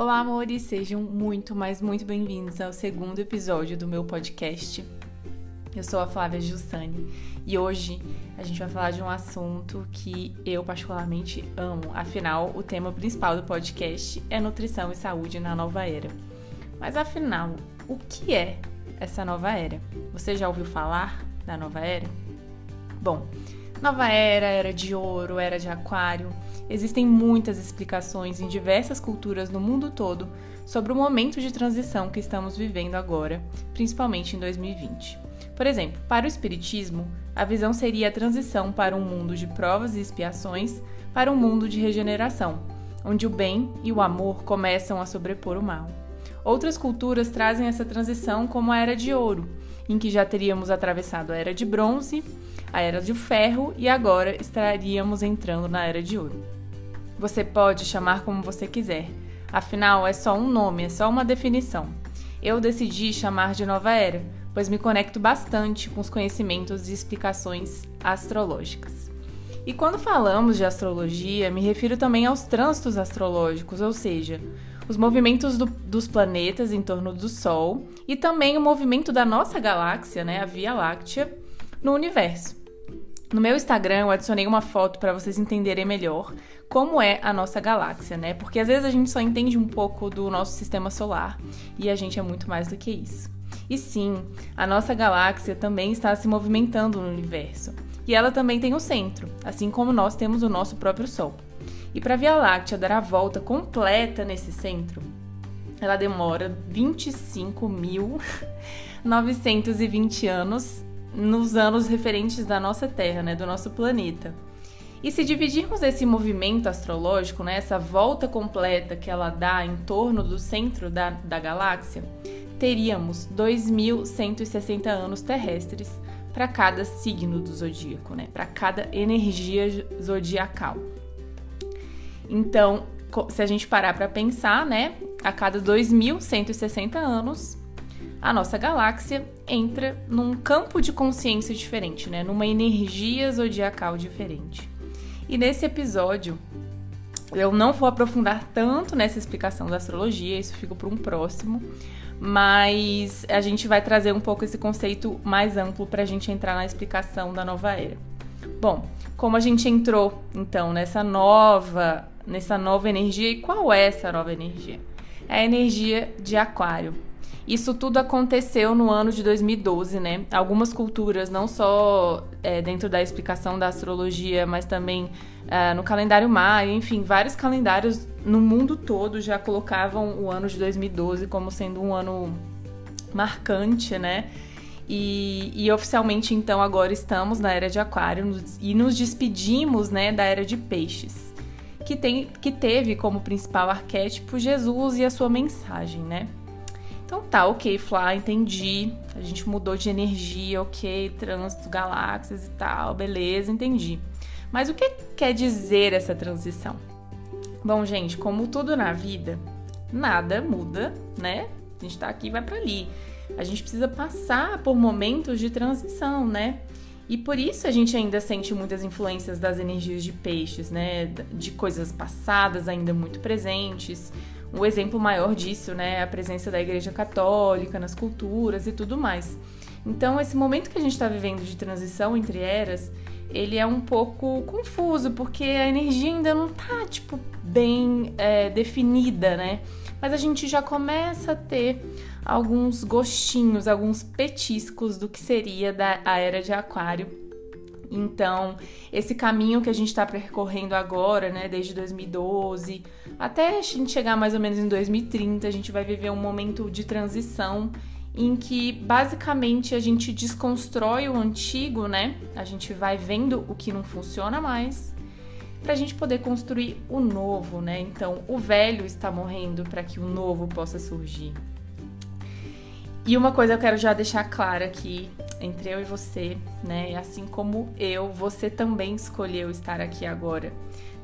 Olá, amores, sejam muito, mas muito bem-vindos ao segundo episódio do meu podcast. Eu sou a Flávia Giussani e hoje a gente vai falar de um assunto que eu particularmente amo. Afinal, o tema principal do podcast é nutrição e saúde na nova era. Mas afinal, o que é essa nova era? Você já ouviu falar da nova era? Bom, nova era, era de ouro, era de aquário Existem muitas explicações em diversas culturas no mundo todo sobre o momento de transição que estamos vivendo agora, principalmente em 2020. Por exemplo, para o Espiritismo, a visão seria a transição para um mundo de provas e expiações para um mundo de regeneração, onde o bem e o amor começam a sobrepor o mal. Outras culturas trazem essa transição como a Era de Ouro, em que já teríamos atravessado a Era de Bronze, a Era de Ferro e agora estaríamos entrando na Era de Ouro. Você pode chamar como você quiser, afinal é só um nome, é só uma definição. Eu decidi chamar de Nova Era, pois me conecto bastante com os conhecimentos e explicações astrológicas. E quando falamos de astrologia, me refiro também aos trânsitos astrológicos, ou seja, os movimentos do, dos planetas em torno do Sol e também o movimento da nossa galáxia, né, a Via Láctea, no universo. No meu Instagram eu adicionei uma foto para vocês entenderem melhor como é a nossa galáxia, né? Porque às vezes a gente só entende um pouco do nosso sistema solar e a gente é muito mais do que isso. E sim, a nossa galáxia também está se movimentando no universo. E ela também tem o centro, assim como nós temos o nosso próprio Sol. E para a Via Láctea dar a volta completa nesse centro, ela demora 25.920 anos nos anos referentes da nossa Terra, né, do nosso planeta. E se dividirmos esse movimento astrológico, né, essa volta completa que ela dá em torno do centro da, da galáxia, teríamos 2.160 anos terrestres para cada signo do zodíaco, né, para cada energia zodiacal. Então, se a gente parar para pensar, né, a cada 2.160 anos, a nossa galáxia entra num campo de consciência diferente, né? Numa energia zodiacal diferente. E nesse episódio, eu não vou aprofundar tanto nessa explicação da astrologia, isso fica para um próximo, mas a gente vai trazer um pouco esse conceito mais amplo para a gente entrar na explicação da nova era. Bom, como a gente entrou então nessa nova, nessa nova energia e qual é essa nova energia? É a energia de Aquário. Isso tudo aconteceu no ano de 2012, né? Algumas culturas, não só é, dentro da explicação da astrologia, mas também é, no calendário maia, enfim, vários calendários no mundo todo já colocavam o ano de 2012 como sendo um ano marcante, né? E, e, oficialmente, então, agora estamos na era de Aquário e nos despedimos, né, da era de Peixes, que, tem, que teve como principal arquétipo Jesus e a sua mensagem, né? Então tá, ok, Flá, entendi. A gente mudou de energia, ok, trânsito, galáxias e tal, beleza, entendi. Mas o que quer dizer essa transição? Bom, gente, como tudo na vida, nada muda, né? A gente tá aqui e vai para ali. A gente precisa passar por momentos de transição, né? E por isso a gente ainda sente muitas influências das energias de peixes, né? De coisas passadas ainda muito presentes o exemplo maior disso, né, é a presença da Igreja Católica nas culturas e tudo mais. Então, esse momento que a gente está vivendo de transição entre eras, ele é um pouco confuso, porque a energia ainda não tá, tipo, bem é, definida, né? Mas a gente já começa a ter alguns gostinhos, alguns petiscos do que seria da a era de Aquário então, esse caminho que a gente está percorrendo agora, né, desde 2012, até a gente chegar mais ou menos em 2030, a gente vai viver um momento de transição em que basicamente a gente desconstrói o antigo, né? A gente vai vendo o que não funciona mais para a gente poder construir o novo, né? Então, o velho está morrendo para que o novo possa surgir. E uma coisa eu quero já deixar clara aqui entre eu e você, né? Assim como eu, você também escolheu estar aqui agora,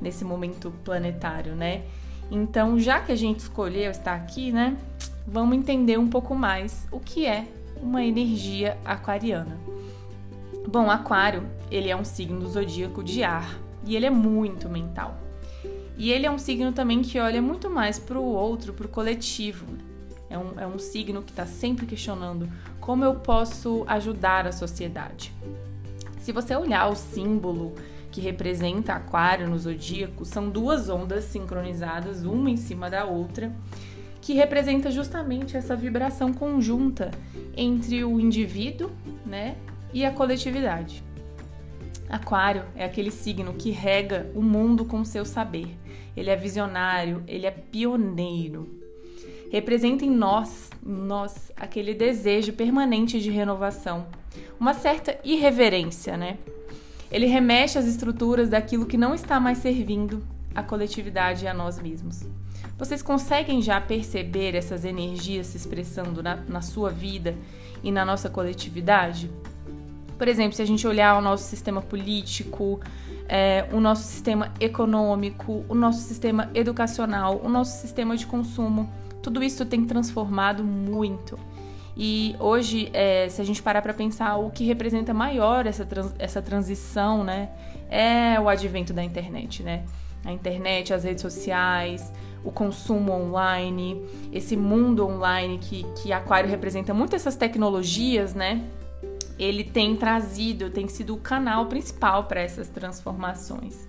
nesse momento planetário, né? Então, já que a gente escolheu estar aqui, né? Vamos entender um pouco mais o que é uma energia aquariana. Bom, Aquário, ele é um signo zodíaco de ar e ele é muito mental. E ele é um signo também que olha muito mais para o outro, para o coletivo. É um, é um signo que está sempre questionando como eu posso ajudar a sociedade. Se você olhar o símbolo que representa Aquário no zodíaco, são duas ondas sincronizadas, uma em cima da outra, que representa justamente essa vibração conjunta entre o indivíduo, né, e a coletividade. Aquário é aquele signo que rega o mundo com seu saber. Ele é visionário, ele é pioneiro. Representa em nós, nós, aquele desejo permanente de renovação, uma certa irreverência, né? Ele remexe às estruturas daquilo que não está mais servindo à coletividade e a nós mesmos. Vocês conseguem já perceber essas energias se expressando na, na sua vida e na nossa coletividade? Por exemplo, se a gente olhar o nosso sistema político, é, o nosso sistema econômico, o nosso sistema educacional, o nosso sistema de consumo, tudo isso tem transformado muito. E hoje, é, se a gente parar para pensar, o que representa maior essa, trans, essa transição, né, é o advento da internet, né? A internet, as redes sociais, o consumo online, esse mundo online que, que Aquário representa muito essas tecnologias, né? ele tem trazido, tem sido o canal principal para essas transformações.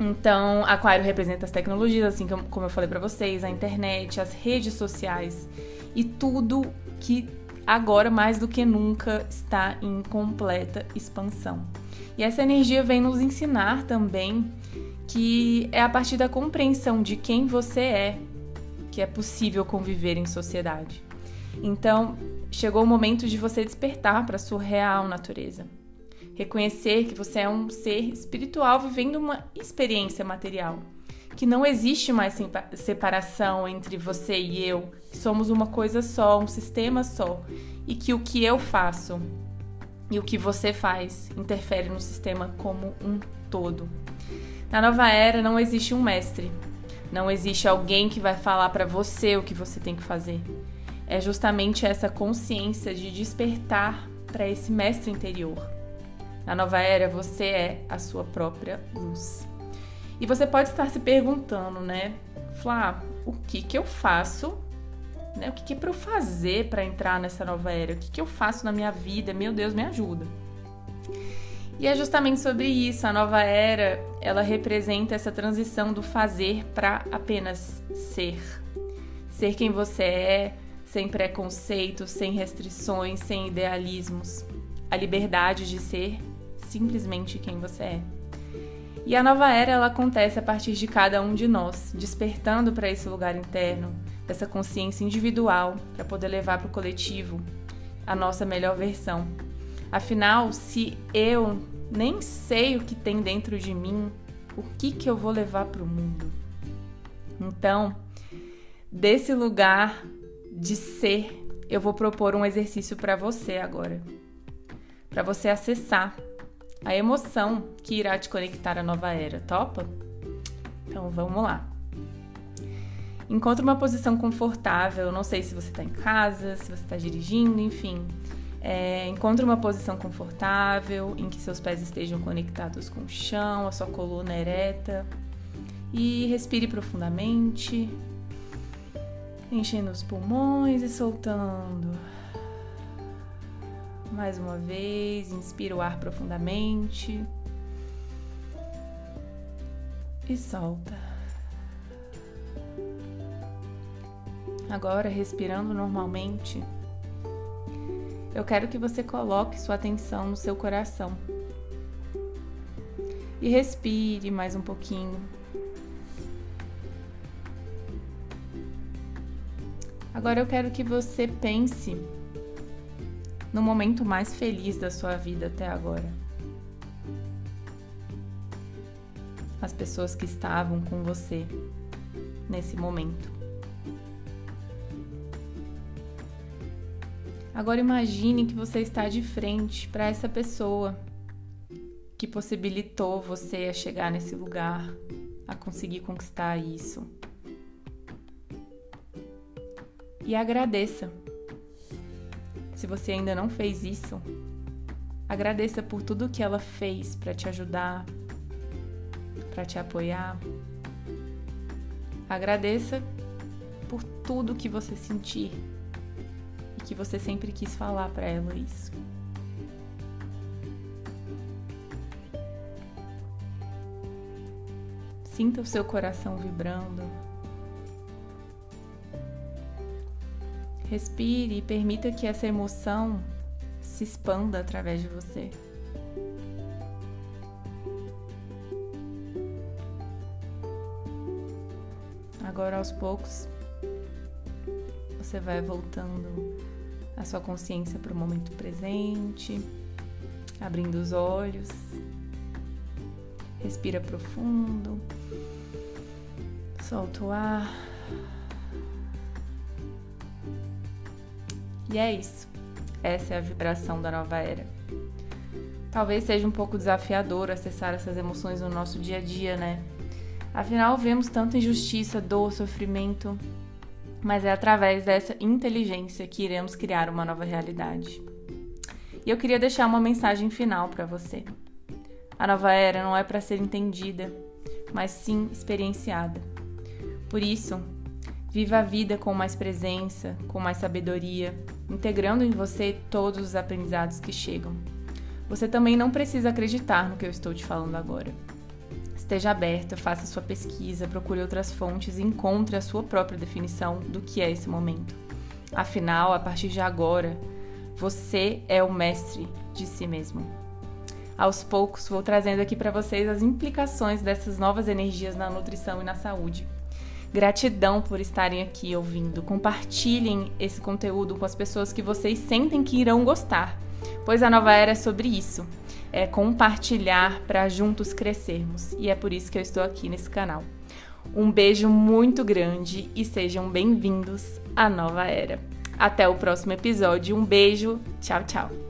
Então, Aquário representa as tecnologias, assim como eu falei para vocês, a internet, as redes sociais e tudo que agora mais do que nunca está em completa expansão. E essa energia vem nos ensinar também que é a partir da compreensão de quem você é que é possível conviver em sociedade. Então, chegou o momento de você despertar para sua real natureza. Reconhecer que você é um ser espiritual vivendo uma experiência material. Que não existe mais separação entre você e eu, que somos uma coisa só, um sistema só, e que o que eu faço e o que você faz interfere no sistema como um todo. Na nova era não existe um mestre, não existe alguém que vai falar para você o que você tem que fazer é justamente essa consciência de despertar para esse mestre interior. Na nova era, você é a sua própria luz. E você pode estar se perguntando, né? Flá, o que que eu faço? Né? O que, que é para eu fazer para entrar nessa nova era? O que, que eu faço na minha vida? Meu Deus, me ajuda. E é justamente sobre isso. A nova era, ela representa essa transição do fazer para apenas ser. Ser quem você é, sem preconceitos, sem restrições, sem idealismos. A liberdade de ser simplesmente quem você é. E a nova era ela acontece a partir de cada um de nós, despertando para esse lugar interno, dessa consciência individual, para poder levar para o coletivo a nossa melhor versão. Afinal, se eu nem sei o que tem dentro de mim, o que que eu vou levar para o mundo? Então, desse lugar de ser, eu vou propor um exercício para você agora. Para você acessar a emoção que irá te conectar à nova era. Topa? Então vamos lá. Encontre uma posição confortável. Não sei se você está em casa, se você está dirigindo, enfim. É, encontre uma posição confortável em que seus pés estejam conectados com o chão, a sua coluna ereta. E respire profundamente enchendo os pulmões e soltando. Mais uma vez, inspira o ar profundamente e solta. Agora, respirando normalmente, eu quero que você coloque sua atenção no seu coração e respire mais um pouquinho. Agora eu quero que você pense no momento mais feliz da sua vida até agora. As pessoas que estavam com você nesse momento. Agora imagine que você está de frente para essa pessoa que possibilitou você a chegar nesse lugar, a conseguir conquistar isso e agradeça. Se você ainda não fez isso, agradeça por tudo que ela fez para te ajudar. para te apoiar. Agradeça por tudo que você sentir e que você sempre quis falar para ela isso. Sinta o seu coração vibrando. Respire e permita que essa emoção se expanda através de você. Agora, aos poucos, você vai voltando a sua consciência para o momento presente, abrindo os olhos, respira profundo, solta o ar. E é isso. Essa é a vibração da nova era. Talvez seja um pouco desafiador acessar essas emoções no nosso dia a dia, né? Afinal, vemos tanta injustiça, dor, sofrimento, mas é através dessa inteligência que iremos criar uma nova realidade. E eu queria deixar uma mensagem final para você. A nova era não é para ser entendida, mas sim experienciada. Por isso, viva a vida com mais presença, com mais sabedoria, integrando em você todos os aprendizados que chegam. Você também não precisa acreditar no que eu estou te falando agora. Esteja aberta, faça sua pesquisa, procure outras fontes e encontre a sua própria definição do que é esse momento. Afinal, a partir de agora, você é o mestre de si mesmo. Aos poucos, vou trazendo aqui para vocês as implicações dessas novas energias na nutrição e na saúde. Gratidão por estarem aqui ouvindo. Compartilhem esse conteúdo com as pessoas que vocês sentem que irão gostar, pois a nova era é sobre isso é compartilhar para juntos crescermos. E é por isso que eu estou aqui nesse canal. Um beijo muito grande e sejam bem-vindos à nova era. Até o próximo episódio. Um beijo. Tchau, tchau.